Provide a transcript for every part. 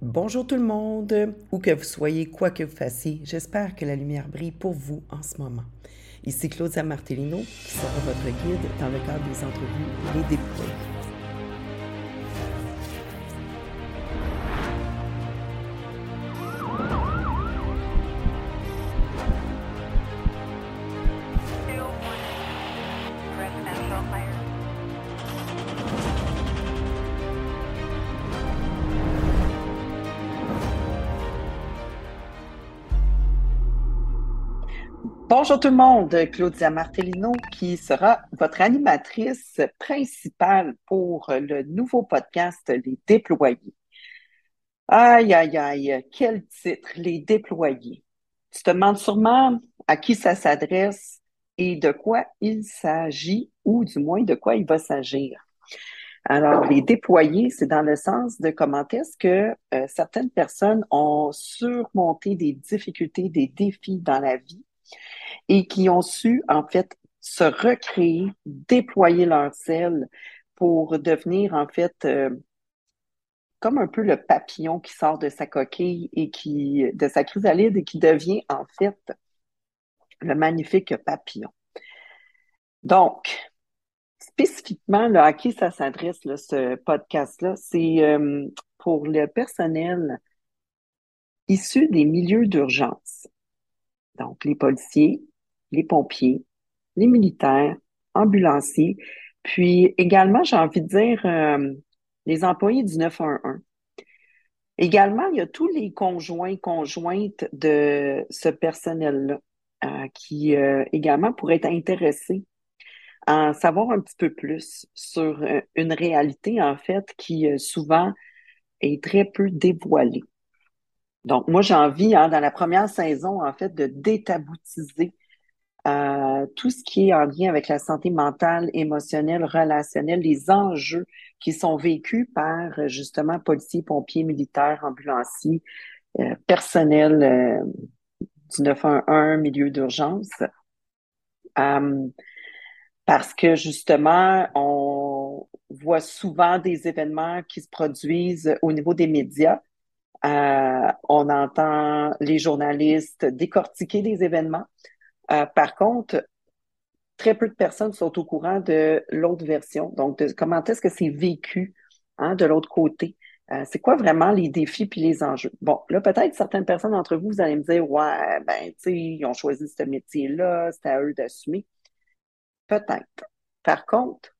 Bonjour tout le monde, où que vous soyez, quoi que vous fassiez, j'espère que la lumière brille pour vous en ce moment. Ici Claudia Martellino, qui sera votre guide dans le cadre des entrevues Les Déployés. Bonjour tout le monde, Claudia Martellino qui sera votre animatrice principale pour le nouveau podcast Les Déployés. Aïe, aïe, aïe, quel titre, Les Déployés. Tu te demandes sûrement à qui ça s'adresse et de quoi il s'agit ou du moins de quoi il va s'agir. Alors, les déployés, c'est dans le sens de comment est-ce que euh, certaines personnes ont surmonté des difficultés, des défis dans la vie et qui ont su, en fait, se recréer, déployer leur sel pour devenir, en fait, euh, comme un peu le papillon qui sort de sa coquille et qui, de sa chrysalide et qui devient, en fait, le magnifique papillon. Donc, spécifiquement, à qui ça s'adresse, ce podcast-là, c'est euh, pour le personnel issu des milieux d'urgence. Donc, les policiers, les pompiers, les militaires, ambulanciers, puis également, j'ai envie de dire, euh, les employés du 911. Également, il y a tous les conjoints, conjointes de ce personnel-là euh, qui euh, également pourraient être intéressés à en savoir un petit peu plus sur une réalité, en fait, qui souvent est très peu dévoilée. Donc, moi, j'ai envie, hein, dans la première saison, en fait, de détaboutiser euh, tout ce qui est en lien avec la santé mentale, émotionnelle, relationnelle, les enjeux qui sont vécus par, justement, policiers, pompiers, militaires, ambulanciers, euh, personnel euh, du 911, milieu d'urgence. parce que, justement, on voit souvent des événements qui se produisent au niveau des médias euh, on entend les journalistes décortiquer des événements. Euh, par contre, très peu de personnes sont au courant de l'autre version. Donc, comment est-ce que c'est vécu hein, de l'autre côté? Euh, c'est quoi vraiment les défis puis les enjeux? Bon, là, peut-être certaines personnes d'entre vous, vous allez me dire, ouais, ben, tu sais, ils ont choisi ce métier-là, c'est à eux d'assumer. Peut-être. Par contre,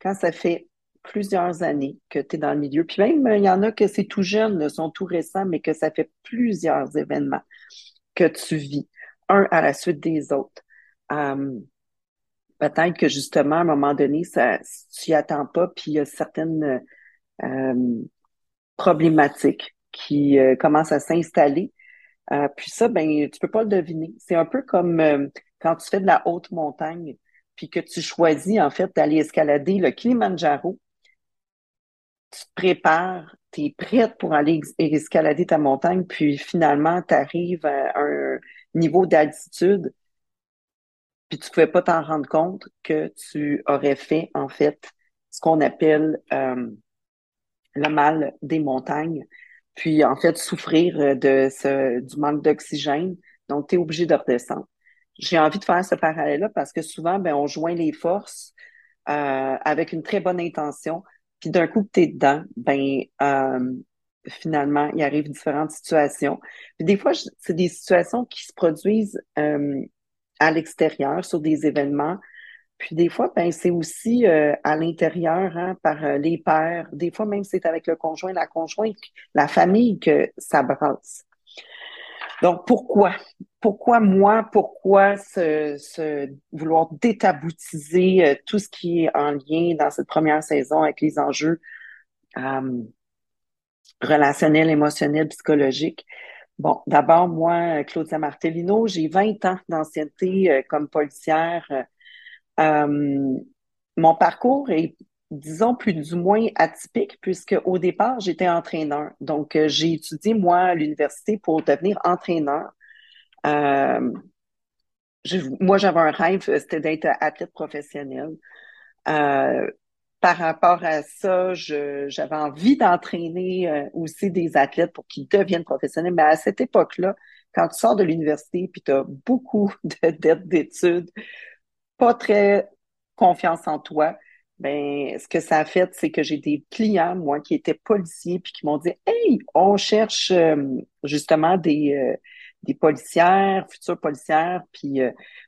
quand ça fait plusieurs années que tu es dans le milieu. Puis même, il y en a que c'est tout jeune, sont tout récents, mais que ça fait plusieurs événements que tu vis, un à la suite des autres. Euh, peut-être que justement, à un moment donné, ça, tu n'y attends pas, puis il y a certaines euh, problématiques qui euh, commencent à s'installer. puis ça, ben, tu peux pas le deviner. C'est un peu comme quand tu fais de la haute montagne, puis que tu choisis en fait d'aller escalader le Kilimanjaro tu te prépares, tu es prête pour aller escalader ta montagne, puis finalement, tu arrives à un niveau d'altitude, puis tu ne pouvais pas t'en rendre compte que tu aurais fait, en fait, ce qu'on appelle euh, le mal des montagnes, puis en fait, souffrir de ce, du manque d'oxygène. Donc, tu es obligé de redescendre. J'ai envie de faire ce parallèle-là parce que souvent, ben, on joint les forces euh, avec une très bonne intention, puis d'un coup tu es dedans, ben euh, finalement, il arrive différentes situations. Puis des fois, c'est des situations qui se produisent euh, à l'extérieur, sur des événements. Puis des fois, ben, c'est aussi euh, à l'intérieur, hein, par les pères. Des fois, même c'est avec le conjoint, la conjointe, la famille que ça brasse. Donc, pourquoi? Pourquoi moi? Pourquoi vouloir détaboutiser euh, tout ce qui est en lien dans cette première saison avec les enjeux euh, relationnels, émotionnels, psychologiques? Bon, d'abord, moi, Claudia Martellino, j'ai 20 ans d'ancienneté euh, comme policière. mon parcours est disons, plus ou moins atypique, puisque au départ, j'étais entraîneur. Donc, euh, j'ai étudié, moi, à l'université pour devenir entraîneur. Euh, moi, j'avais un rêve, c'était d'être athlète professionnel. Euh, par rapport à ça, j'avais envie d'entraîner euh, aussi des athlètes pour qu'ils deviennent professionnels. Mais à cette époque-là, quand tu sors de l'université puis tu as beaucoup de dettes d'études, pas très confiance en toi, ben ce que ça a fait, c'est que j'ai des clients, moi, qui étaient policiers puis qui m'ont dit Hey, on cherche euh, justement des, euh, des policières, futures policières, puis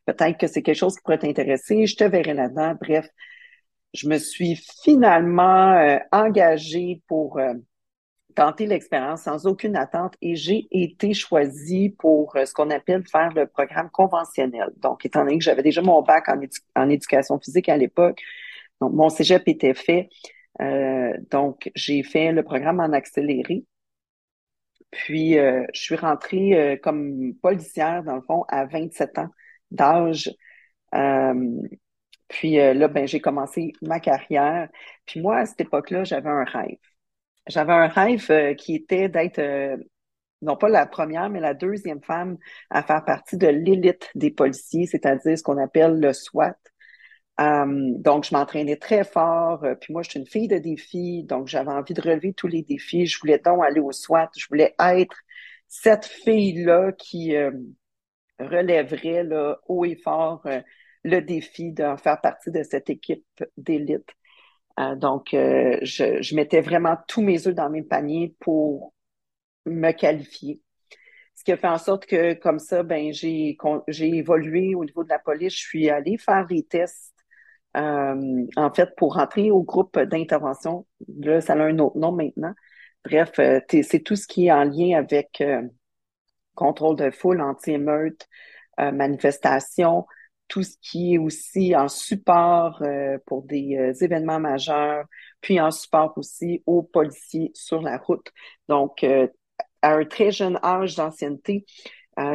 peut-être que c'est quelque chose qui pourrait t'intéresser, je te verrai là-dedans. Bref, je me suis finalement euh, engagée pour euh, tenter l'expérience sans aucune attente et j'ai été choisie pour euh, ce qu'on appelle faire le programme conventionnel. Donc, étant donné que j'avais déjà mon bac en, éducation physique à l'époque, donc mon cégep était fait. donc, j'ai fait le programme en accéléré. Puis, je suis rentrée comme policière, dans le fond, à 27 ans d'âge. Puis euh, là, ben, j'ai commencé ma carrière. Puis moi, à cette époque-là, j'avais un rêve. J'avais un rêve euh, qui était d'être, euh, non pas la première, mais la deuxième femme à faire partie de l'élite des policiers, c'est-à-dire ce qu'on appelle le SWAT. Donc, je m'entraînais très fort. puis moi, je suis une fille de défis, donc j'avais envie de relever tous les défis. Je voulais donc aller au SWAT. Je voulais être cette fille-là qui relèverait là, haut et fort le défi de faire partie de cette équipe d'élite. Euh, donc, euh, je, je, mettais vraiment tous mes œufs dans mes paniers pour me qualifier. Ce qui a fait en sorte que, comme ça, ben, j'ai, j'ai évolué au niveau de la police. Je suis allée faire des tests, euh, en fait, pour rentrer au groupe d'intervention. Là, ça a un autre nom maintenant. Bref, c'est tout ce qui est en lien avec contrôle de foule, anti-émeute, manifestation, tout ce qui est aussi en support euh, pour des euh, événements majeurs, puis en support aussi aux policiers sur la route. Donc, euh, à un très jeune âge d'ancienneté,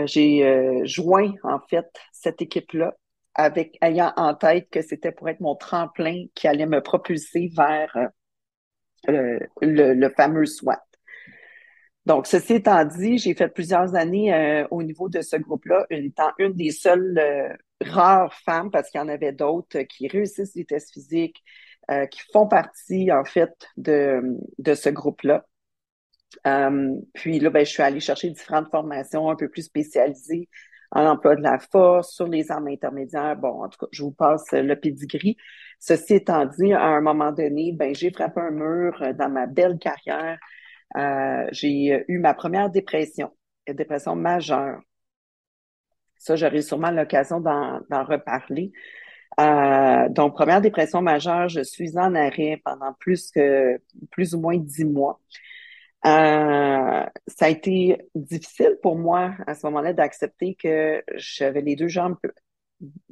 j'ai joint en fait cette équipe-là avec ayant en tête que c'était pour être mon tremplin qui allait me propulser vers le, le, fameux SWAT. Donc, ceci étant dit, j'ai fait plusieurs années au niveau de ce groupe-là, étant une des seules rares femmes, parce qu'il y en avait d'autres qui réussissent les tests physiques, euh, qui font partie, en fait, de, de ce groupe-là. Euh, puis là, ben, je suis allée chercher différentes formations un peu plus spécialisées en emploi de la force, sur les armes intermédiaires. Bon, en tout cas, je vous passe le pedigree. Ceci étant dit, à un moment donné, ben, j'ai frappé un mur dans ma belle carrière. Euh, j'ai eu ma première dépression, une dépression majeure. Ça, j'aurai sûrement l'occasion d'en reparler. Euh, donc, première dépression majeure, je suis en arrêt pendant plus que plus ou moins dix mois. Euh, ça a été difficile pour moi à ce moment-là d'accepter que j'avais les deux jambes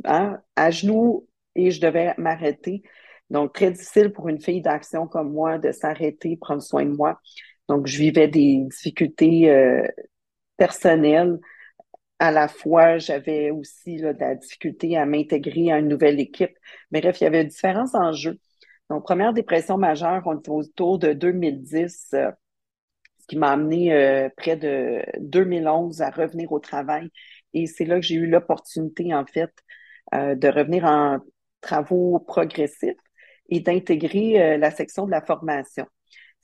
hein, à genoux et je devais m'arrêter. Donc, très difficile pour une fille d'action comme moi de s'arrêter, prendre soin de moi. Donc, je vivais des difficultés euh, personnelles à la fois, j'avais aussi là, de la difficulté à m'intégrer à une nouvelle équipe. Mais bref, il y avait différents enjeux. Donc, première dépression majeure, on était autour de 2010, euh, ce qui m'a amené euh, près de 2011 à revenir au travail. Et c'est là que j'ai eu l'opportunité, en fait, euh, de revenir en travaux progressifs et d'intégrer la section de la formation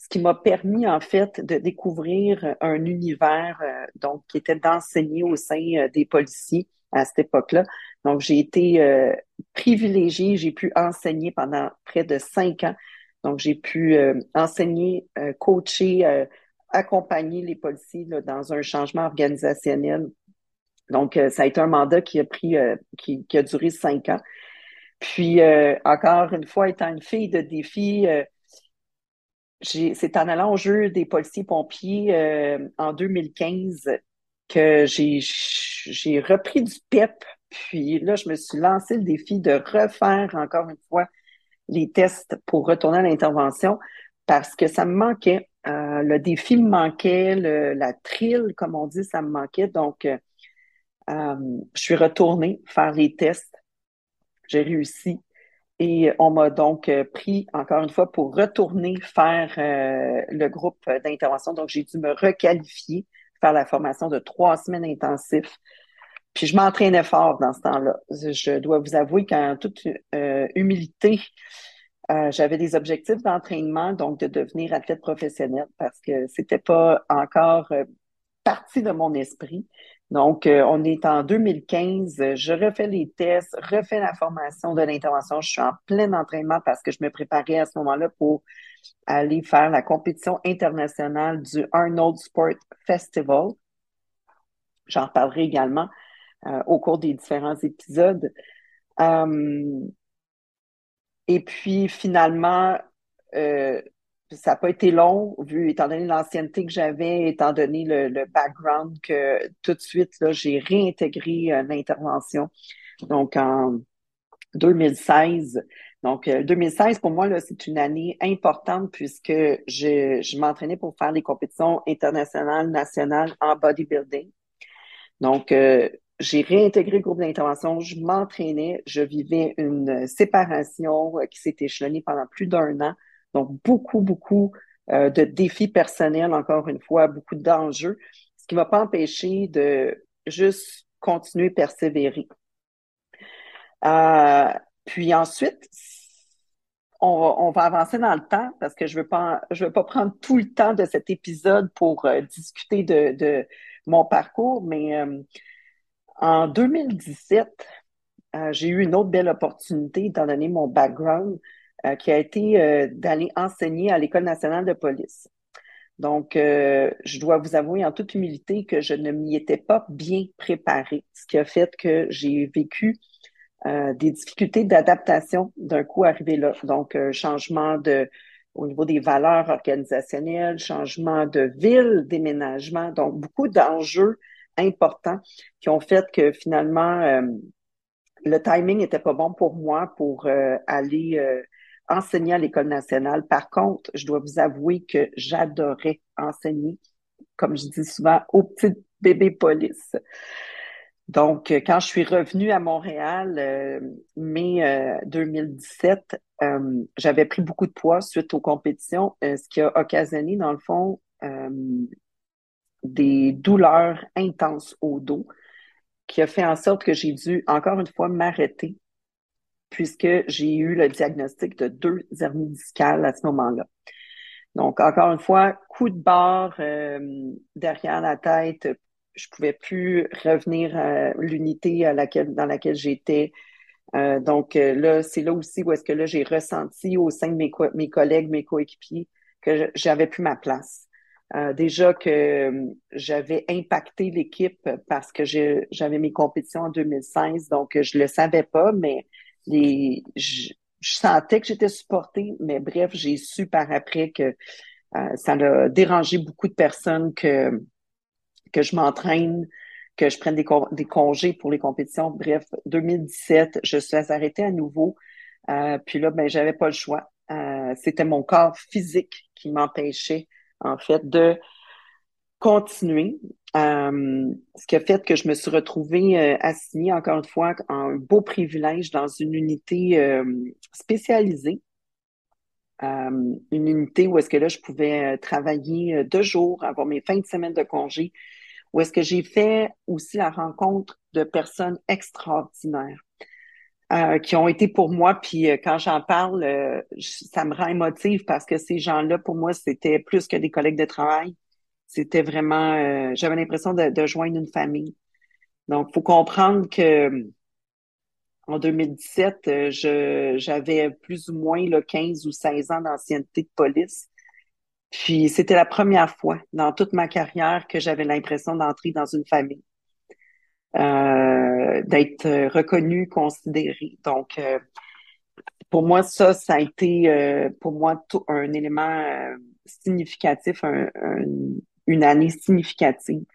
ce qui m'a permis en fait de découvrir un univers euh, donc qui était d'enseigner au sein euh, des policiers à cette époque-là. Donc j'ai été euh, privilégiée, j'ai pu enseigner pendant près de cinq ans. Donc j'ai pu enseigner, coacher, accompagner les policiers dans un changement organisationnel. Donc ça a été un mandat qui a pris, qui, qui, a duré cinq ans. Puis encore une fois, étant une fille de défi c'est en allant au jeu des policiers pompiers euh, en 2015 que j'ai j'ai repris du PEP. Puis là, je me suis lancé le défi de refaire encore une fois les tests pour retourner à l'intervention parce que ça me manquait. Euh, le défi me manquait, la trille, comme on dit, ça me manquait. Donc, euh, je suis retournée faire les tests. J'ai réussi. Et on m'a donc euh, pris, encore une fois, pour retourner faire euh, le groupe d'intervention. Donc, j'ai dû me requalifier, faire la formation de trois semaines intensives. Puis, je m'entraînais fort dans ce temps-là. Je dois vous avouer qu'en toute euh, humilité, Euh, j'avais des objectifs d'entraînement, donc de devenir athlète professionnel parce que c'était pas encore euh, partie de mon esprit. Donc, euh, on est en 2015, je refais les tests, refais la formation de l'intervention. Je suis en plein entraînement parce que je me préparais à ce moment-là pour aller faire la compétition internationale du Arnold Sport Festival. J'en parlerai également euh, au cours des différents épisodes. Et puis, finalement, ça n'a pas été long, vu, étant donné l'ancienneté que j'avais, étant donné le, background que tout de suite, j'ai réintégré euh, l'intervention. Donc, en 2016. Donc, 2016, euh, pour moi, c'est une année importante puisque je, je m'entraînais pour faire des compétitions internationales, nationales en bodybuilding. Donc, euh, j'ai réintégré le groupe d'intervention, je m'entraînais, je vivais une séparation qui s'est échelonnée pendant plus d'un an. Donc, beaucoup, beaucoup euh, de défis personnels, encore une fois, beaucoup d'enjeux, ce qui ne m'a pas empêché de juste continuer, persévérer. Euh, puis ensuite, on, va avancer dans le temps parce que je veux, pas, je veux pas prendre tout le temps de cet épisode pour euh, discuter de, de, mon parcours, mais en 2017, j'ai eu une autre belle opportunité, étant donné mon background, euh, qui a été euh, d'aller enseigner à l'École nationale de police. Donc, euh, je dois vous avouer en toute humilité que je ne m'y étais pas bien préparée, ce qui a fait que j'ai vécu des difficultés d'adaptation d'un coup arrivé là. Donc, changement de au niveau des valeurs organisationnelles, changement de ville, déménagement, donc beaucoup d'enjeux importants qui ont fait que finalement le timing n'était pas bon pour moi pour aller enseigner à l'École nationale. Par contre, je dois vous avouer que j'adorais enseigner, comme je dis souvent, aux petits bébés police. Donc, quand je suis revenue à Montréal, euh, mai 2017, euh, euh, j'avais pris beaucoup de poids suite aux compétitions, ce qui a occasionné, dans le fond, des douleurs intenses au dos, qui a fait en sorte que j'ai dû, encore une fois, m'arrêter puisque j'ai eu le diagnostic de deux hernies discales à ce moment-là. Donc, encore une fois, coup de barre euh, derrière la tête, je pouvais plus revenir à l'unité dans laquelle j'étais. Euh, donc euh, là, c'est là aussi où est-ce que là j'ai ressenti au sein de mes collègues, mes coéquipiers, que j'avais plus ma place. Déjà que j'avais impacté l'équipe parce que j'avais mes compétitions en 2016, donc je le savais pas, mais les, je, sentais que j'étais supportée, mais bref, j'ai su par après que euh, ça a dérangé beaucoup de personnes que, que je m'entraîne, que je prenne des, congés pour les compétitions. Bref, 2017, je suis arrêtée à nouveau. Euh, puis là, ben, j'avais pas le choix. Euh, c'était mon corps physique qui m'empêchait, en fait, de continuer. Euh, ce qui a fait que je me suis retrouvée euh, assignée, encore une fois, en un beau privilège dans une unité euh, spécialisée. une unité où est-ce que là, je pouvais travailler deux jours, avoir mes fins de semaine de congé, où est-ce que j'ai fait aussi la rencontre de personnes extraordinaires. Qui ont été pour moi, puis quand j'en parle, ça me rend émotive parce que ces gens-là, pour moi, c'était plus que des collègues de travail c'était vraiment, euh, j'avais l'impression de, joindre une famille. Donc, faut comprendre que en 2017, euh, je, j'avais plus ou moins là, 15 ou 16 ans d'ancienneté de police. Puis c'était la première fois dans toute ma carrière que j'avais l'impression d'entrer dans une famille, euh, d'être reconnue, considérée. Donc, pour moi, ça, ça a été pour moi tout, un élément significatif, un, une année significative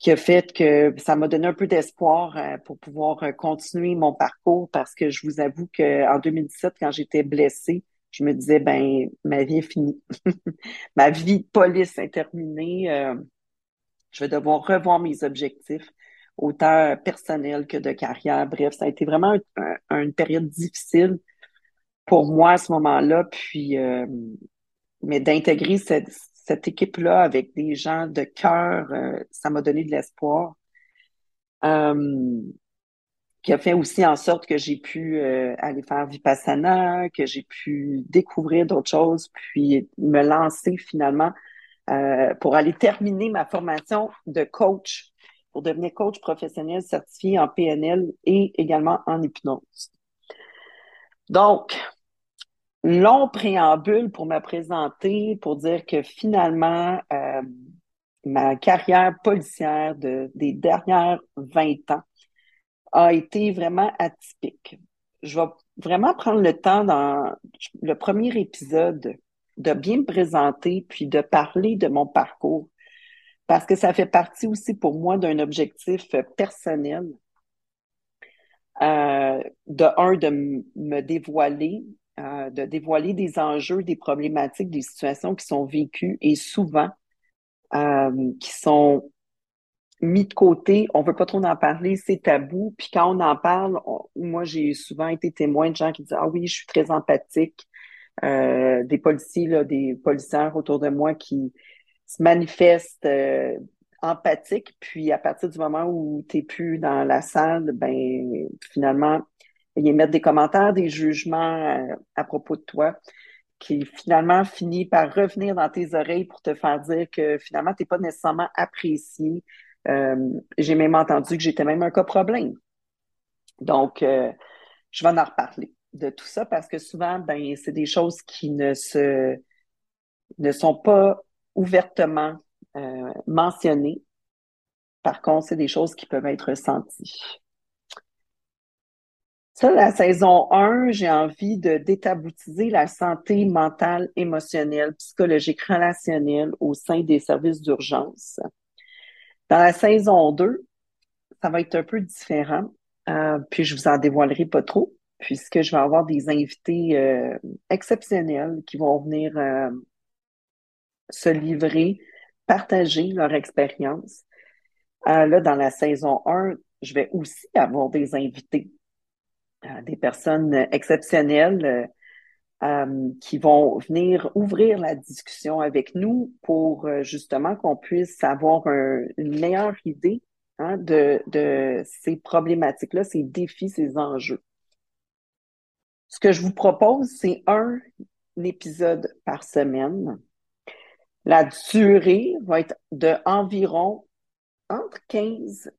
qui a fait que ça m'a donné un peu d'espoir euh, pour pouvoir euh, continuer mon parcours parce que je vous avoue qu'en 2017, quand j'étais blessée, je me disais, ben, ma vie est finie. ma vie de police est terminée. Euh, je vais devoir revoir mes objectifs, autant personnels que de carrière. Bref, ça a été vraiment une période difficile pour moi à ce moment-là. Puis, mais d'intégrer cette, équipe-là avec des gens de cœur, euh, ça m'a donné de l'espoir. Euh, qui a fait aussi en sorte que j'ai pu euh, aller faire Vipassana, que j'ai pu découvrir d'autres choses, puis me lancer finalement euh, pour aller terminer ma formation de coach, pour devenir coach professionnel certifié en PNL et également en hypnose. Donc, long préambule pour me présenter, pour dire que finalement, euh, ma carrière policière de, des dernières 20 ans a été vraiment atypique. Je vais vraiment prendre le temps dans le premier épisode de bien me présenter puis de parler de mon parcours parce que ça fait partie aussi pour moi d'un objectif personnel. Euh, de un, de me dévoiler, euh, de dévoiler des enjeux, des problématiques, des situations qui sont vécues et souvent euh, qui sont mis de côté, on veut pas trop en parler, c'est tabou. Puis quand on en parle, moi j'ai souvent été témoin de gens qui disent ah oui, je suis très empathique, euh, des policiers des policiers autour de moi qui se manifestent euh, empathiques, puis à partir du moment où tu n'es plus dans la salle, ben finalement ils mettent des commentaires, des jugements euh, à propos de toi qui finalement finit par revenir dans tes oreilles pour te faire dire que finalement, tu n'es pas nécessairement apprécié, euh, j'ai même entendu que j'étais même un cas problème. Donc, je vais en reparler de tout ça parce que souvent, ben, c'est des choses qui ne se ne sont pas ouvertement euh, mentionnées. Par contre, c'est des choses qui peuvent être ressenties. Ça, la saison 1, j'ai envie de détaboutiser la santé mentale, émotionnelle, psychologique, relationnelle au sein des services d'urgence. Dans la saison 2, ça va être un peu différent, euh, puis je vous en dévoilerai pas trop, puisque je vais avoir des invités euh, exceptionnels qui vont venir euh, se livrer, partager leur expérience. là, dans la saison 1, je vais aussi avoir des invités, des personnes exceptionnelles euh, qui vont venir ouvrir la discussion avec nous pour euh, justement qu'on puisse avoir une meilleure idée hein, de ces problématiques-là, ces défis, ces enjeux. Ce que je vous propose, c'est un épisode par semaine. La durée va être de environ entre 15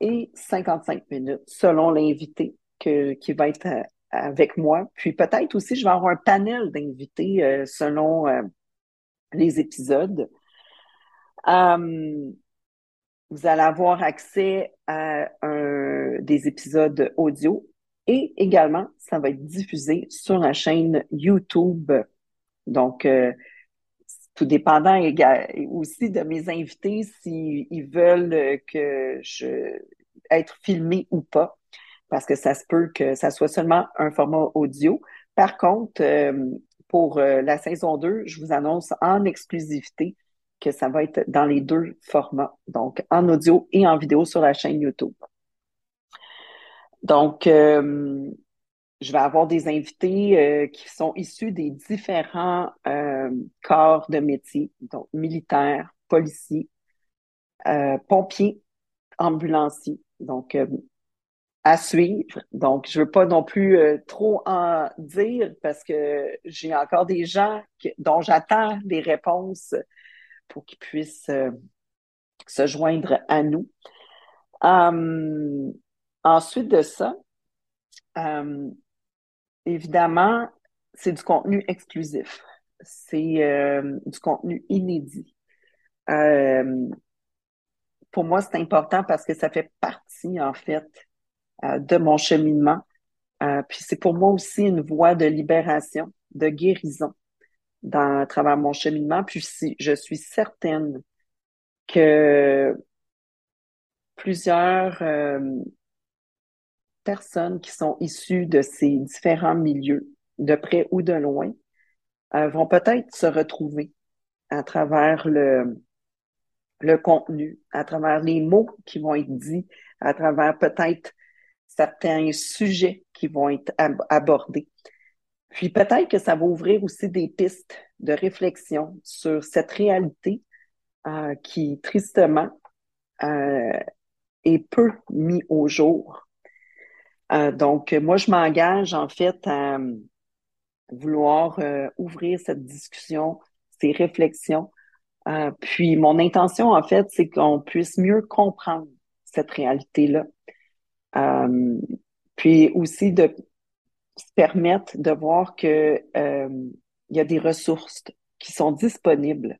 et 55 minutes selon l'invité qui va être euh, avec moi. Puis peut-être aussi, je vais avoir un panel d'invités euh, selon euh, les épisodes. Euh, vous allez avoir accès à des épisodes audio et également, ça va être diffusé sur la chaîne YouTube. Donc, tout dépendant aussi de mes invités, s'ils veulent que je être filmé ou pas parce que ça se peut que ça soit seulement un format audio. Par contre, euh, pour euh, la saison 2, je vous annonce en exclusivité que ça va être dans les deux formats, donc en audio et en vidéo sur la chaîne YouTube. Donc, euh, je vais avoir des invités qui sont issus des différents corps de métier, donc militaires, policiers, pompiers, ambulanciers. Donc, à suivre. Donc, je veux pas non plus euh, trop en dire parce que j'ai encore des gens dont j'attends des réponses pour qu'ils puissent euh, se joindre à nous. Hum, ensuite de ça, hum, évidemment, c'est du contenu exclusif. C'est euh, du contenu inédit. Hum, pour moi, c'est important parce que ça fait partie, en fait, euh, de mon cheminement. Euh, puis c'est pour moi aussi une voie de libération, de guérison dans, à travers mon cheminement. Puis si, je suis certaine que plusieurs euh, personnes qui sont issues de ces différents milieux, de près ou de loin, vont peut-être se retrouver à travers le, le contenu, à travers les mots qui vont être dits, à travers peut-être certains sujets qui vont être abordés. Puis peut-être que ça va ouvrir aussi des pistes de réflexion sur cette réalité euh, qui, tristement, euh, est peu mis au jour. Euh, donc, moi, je m'engage en fait à vouloir euh, ouvrir cette discussion, ces réflexions. Euh, puis, mon intention, en fait, c'est qu'on puisse mieux comprendre cette réalité-là. puis aussi de se permettre de voir que il y a des ressources qui sont disponibles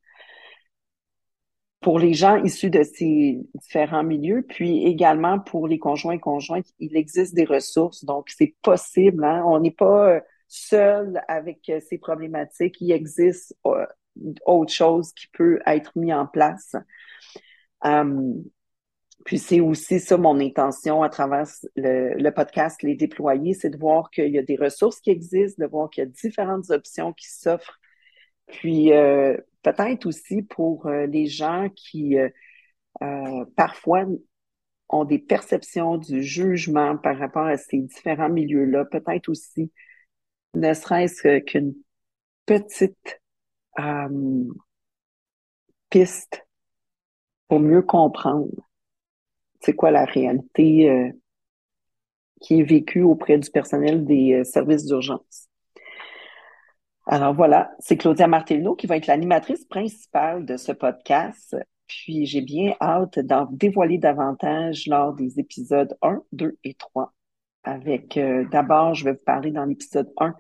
pour les gens issus de ces différents milieux, puis également pour les conjoints et conjointes, il existe des ressources, donc c'est possible. Hein? On n'est pas euh, seul avec euh, ces problématiques. Il existe euh, autre chose qui peut être mis en place. puis c'est aussi ça mon intention à travers le, podcast Les Déployer, c'est de voir qu'il y a des ressources qui existent, de voir qu'il y a différentes options qui s'offrent. Puis peut-être aussi pour euh, les gens qui euh, euh, parfois ont des perceptions du jugement par rapport à ces différents milieux-là, peut-être aussi, ne serait-ce qu'une petite piste pour mieux comprendre c'est quoi la réalité qui est vécue auprès du personnel des services d'urgence. Alors voilà, c'est Claudia Martello qui va être l'animatrice principale de ce podcast. Puis j'ai bien hâte d'en dévoiler davantage lors des épisodes 1, 2 et 3. Avec euh, d'abord, je vais vous parler dans l'épisode 1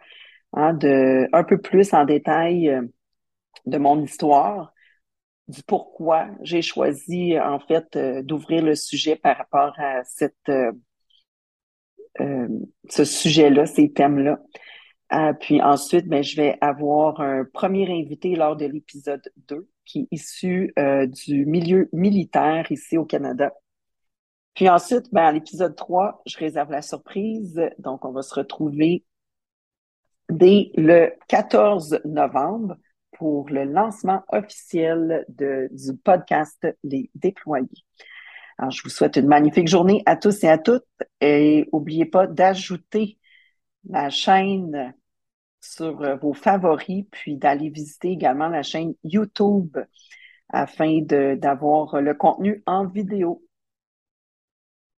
hein, de un peu plus en détail euh, de mon histoire, du pourquoi j'ai choisi en fait euh, d'ouvrir le sujet par rapport à cette ce sujet-là, ces thèmes-là. Euh, puis ensuite, ben, je vais avoir un premier invité lors de l'épisode 2 qui est issu euh, du milieu militaire ici au Canada. Puis ensuite, ben, à l'épisode 3, je réserve la surprise. Donc, on va se retrouver dès le 14 novembre pour le lancement officiel de, du podcast Les Déployés. Alors, je vous souhaite une magnifique journée à tous et à toutes et n'oubliez pas d'ajouter la chaîne sur euh, vos favoris, puis d'aller visiter également la chaîne YouTube afin d'avoir le contenu en vidéo.